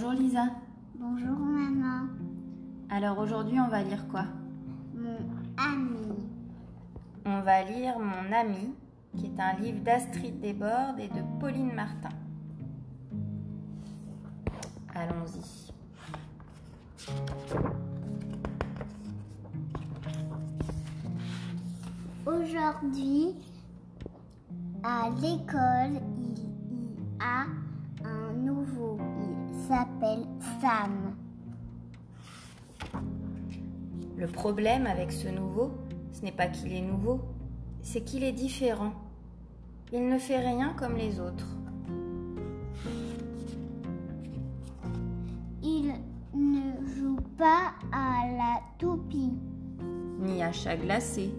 Bonjour Lisa. Bonjour maman. Alors aujourd'hui on va lire quoi? Mon ami. On va lire Mon ami, qui est un livre d'Astrid Desbordes et de Pauline Martin. Allons-y. Aujourd'hui, à l'école, il y a un nouveau. Il s'appelle Sam. Le problème avec ce nouveau, ce n'est pas qu'il est nouveau, c'est qu'il est différent. Il ne fait rien comme les autres. Il ne joue pas à la toupie, Ni à chat glacé.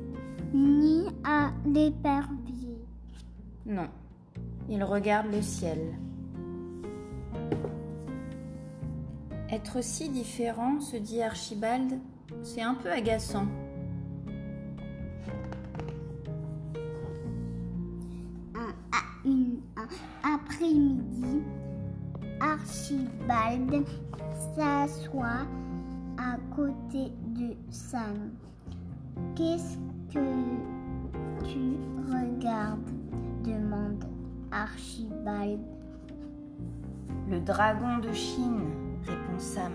ni à l'épervier. Non. Il regarde le ciel. Être si différent, se dit Archibald, c'est un peu agaçant. Un, à- une, un après-midi, Archibald s'assoit à côté de Sam. Qu'est-ce que tu regardes? demande Archibald. Le dragon de Chine, Sam.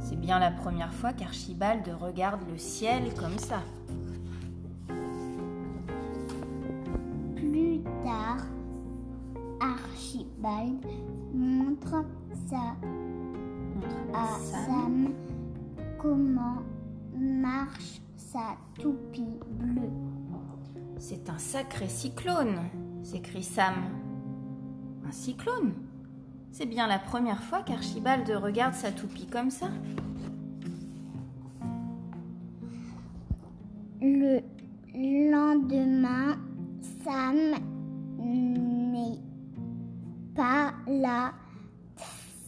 C'est bien la première fois qu'Archibald regarde le ciel comme ça. Plus tard, Archibald montre sa à Sam comment marche sa toupie bleue. C'est un sacré cyclone, s'écrie Sam. Un cyclone? C'est bien la première fois qu'Archibald regarde sa toupie comme ça. Le lendemain, Sam n'est pas là.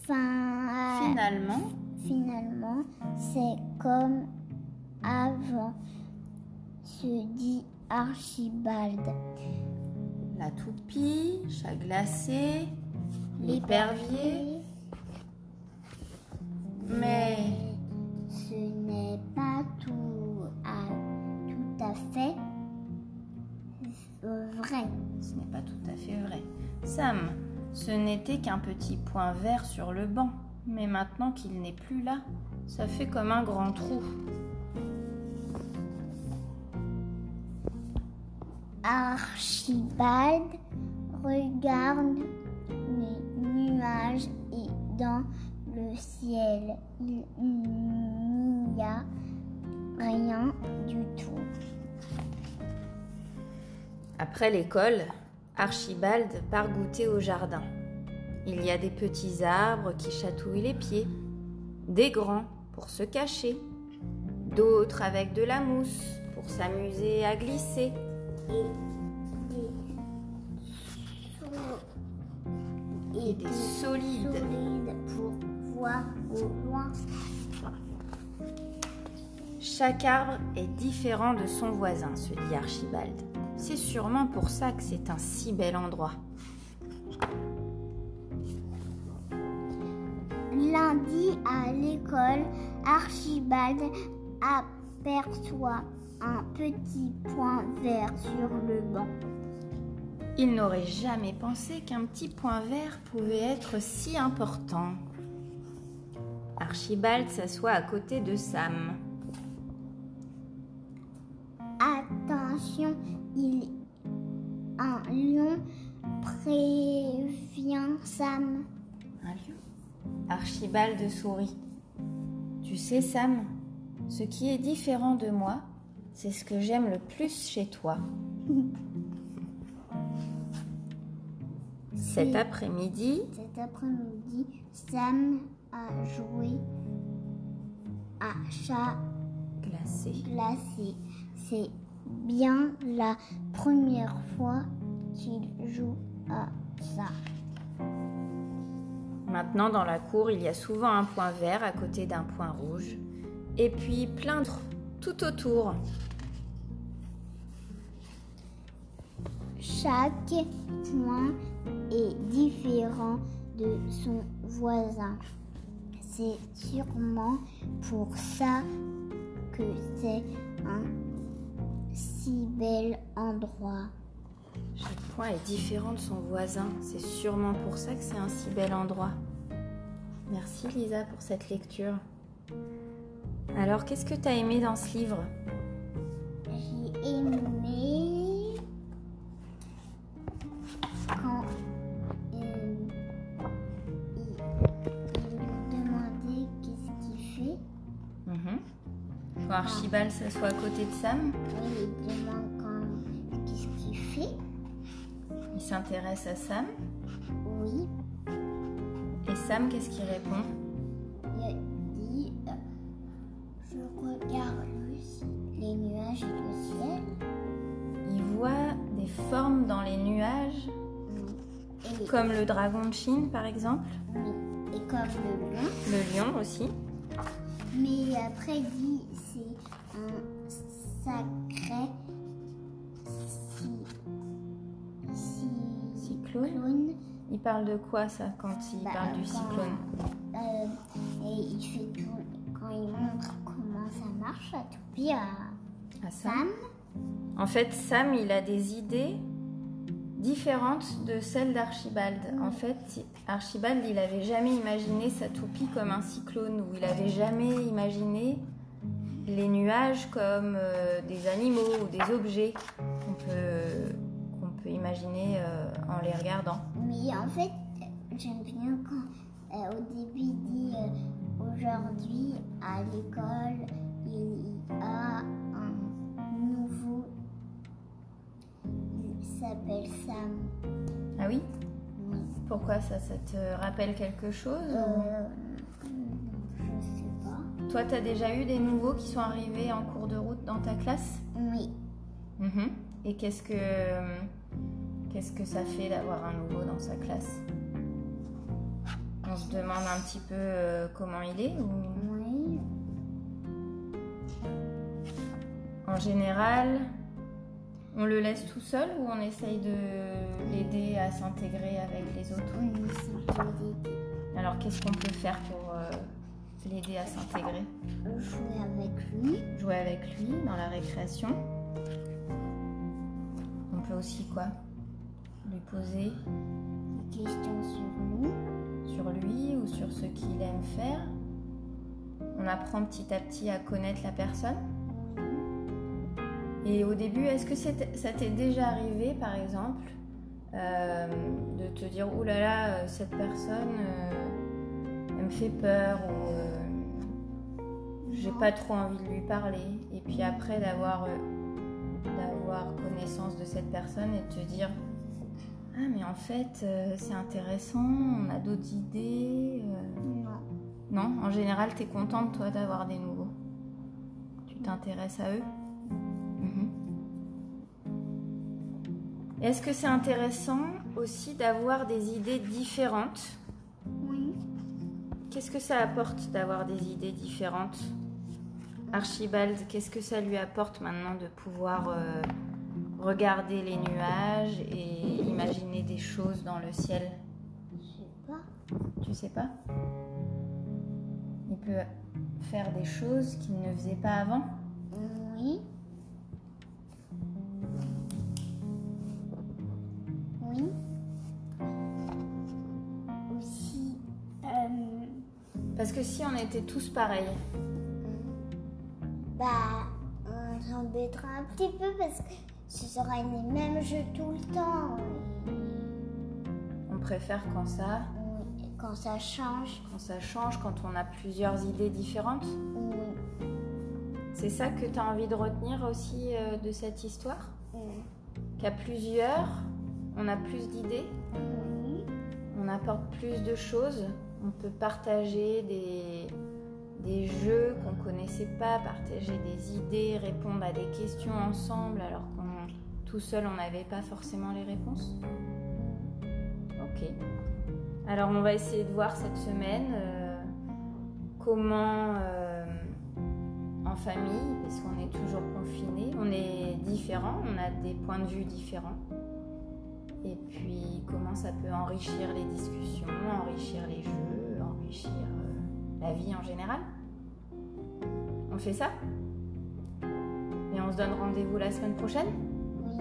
Fin- Finalement, Finalement, c'est comme avant, se dit Archibald. la toupie, chat glacé, l'épervier. Mais ce n'est pas tout à, tout à fait vrai. ce n'est pas tout à fait vrai. Sam, ce n'était qu'un petit point vert sur le banc. Mais maintenant qu'il n'est plus là, ça fait comme un grand trou. Archibald regarde et dans le ciel, il n'y a rien du tout. Après l'école, Archibald part goûter au jardin. Il y a des petits arbres qui chatouillent les pieds, des grands pour se cacher, d'autres avec de la mousse pour s'amuser à glisser. Et des solides. solides pour voir au loin. Chaque arbre est différent de son voisin, se dit Archibald. C'est sûrement pour ça que c'est un si bel endroit. Lundi à l'école, Archibald aperçoit un petit point vert sur le banc. Il n'aurait jamais pensé qu'un petit point vert pouvait être si important. Archibald s'assoit à côté de Sam. Attention, il un lion prévient Sam. Un lion? Archibald sourit. Tu sais, Sam, ce qui est différent de moi, c'est ce que j'aime le plus chez toi. Cet après-midi, Cet après-midi, Sam a joué à chat glacé. glacé. C'est bien la première fois qu'il joue à ça. Maintenant, dans la cour, il y a souvent un point vert à côté d'un point rouge. Et puis plein d'autres tout autour. Chaque point est différent de son voisin. C'est sûrement pour ça que c'est un si bel endroit. Chaque point est différent de son voisin. C'est sûrement pour ça que c'est un si bel endroit. Merci Lisa pour cette lecture. Alors, qu'est-ce que tu as aimé dans ce livre? J'ai aimé Archibald s'assoit à côté de Sam, Oui, il demande quand qu'est-ce qu'il fait? il s'intéresse à Sam. Oui, Et Sam, qu'est-ce qu'il répond? Il dit euh, Je regarde les nuages et le ciel. Il voit des formes dans les nuages, Et, comme le dragon de Chine par exemple, oui, et comme le lion. le lion aussi. Mais après, il dit Cyclone. Il parle de quoi ça quand il Bah, parle du quand- cyclone Euh, et il fait tout, quand il montre comment ça marche, à Toupie, à à Sam Sam. En fait, Sam, il a des idées différentes de celles d'Archibald. En fait, Archibald, il avait jamais imaginé sa toupie comme un cyclone, ou il avait jamais imaginé les nuages comme euh, des animaux ou des objets qu'on peut, peut imaginer euh, en les regardant. Mais en fait, j'aime bien quand euh, au début il dit euh, aujourd'hui à l'école il y a un nouveau. Il s'appelle Sam. Ah oui? Oui. Pourquoi ça Ça te rappelle quelque chose Euh, je sais pas. Toi, tu as déjà eu des nouveaux qui sont arrivés en cours de route dans ta classe? Oui. Mhm. Et qu'est-ce que qu'est-ce que ça fait d'avoir un nouveau dans sa classe? On se demande un petit peu euh, comment il est ou? Oui. en général on le laisse tout seul ou on essaye de l'aider à s'intégrer avec les autres? On de l'aider. Alors qu'est-ce qu'on peut faire pour euh, l'aider à s'intégrer? Jouer avec lui. Jouer avec lui dans la récréation. Aussi quoi Lui poser Des questions sur lui. sur lui ou sur ce qu'il aime faire. On apprend petit à petit à connaître la personne. Et au début, est-ce que ça t'est déjà arrivé, par exemple, euh, de te dire « Ouh là là, euh, cette personne, euh, elle me fait peur » ou euh, j'ai pas trop envie de lui parler ». Et puis après, d'avoir d'avoir connaissance de cette personne et de te dire « Ah mais en fait, euh, c'est intéressant, on a d'autres idées. euh. Non. Non, en général, tu es contente, toi, d'avoir des nouveaux. Tu t'intéresses à eux Mhm. Est-ce que c'est intéressant aussi d'avoir des idées différentes? Oui. Qu'est-ce que ça apporte d'avoir des idées différentes? Archibald, qu'est-ce que ça lui apporte maintenant de pouvoir euh, regarder les nuages et imaginer des choses dans le ciel? Je sais pas. Tu sais pas? Il peut faire des choses qu'il ne faisait pas avant? Oui. Oui. Aussi, euh, Parce que si on était tous pareils, bah, on s'embêtera un petit peu parce que ce sera les mêmes jeux tout le temps. on préfère quand ça, Oui. Quand ça change, quand ça change, quand on a plusieurs idées différentes. oui. C'est ça que tu as envie de retenir aussi euh, de cette histoire Qu'à plusieurs, on a plus d'idées, Oui. on apporte plus de choses, on peut partager des, des jeux qu'on connaissait pas, partager des idées, répondre à des questions ensemble alors qu'on tout seul on n'avait pas forcément les réponses. Ok. Alors on va essayer de voir cette semaine euh, comment euh, en famille, parce qu'on est toujours confinés, on est différents, on a des points de vue différents. Et puis comment ça peut enrichir les discussions, enrichir les jeux, enrichir euh, la vie en général. On fait ça Et on se donne rendez-vous la semaine prochaine Oui.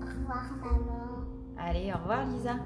Au revoir, maman. Allez, au revoir Lisa.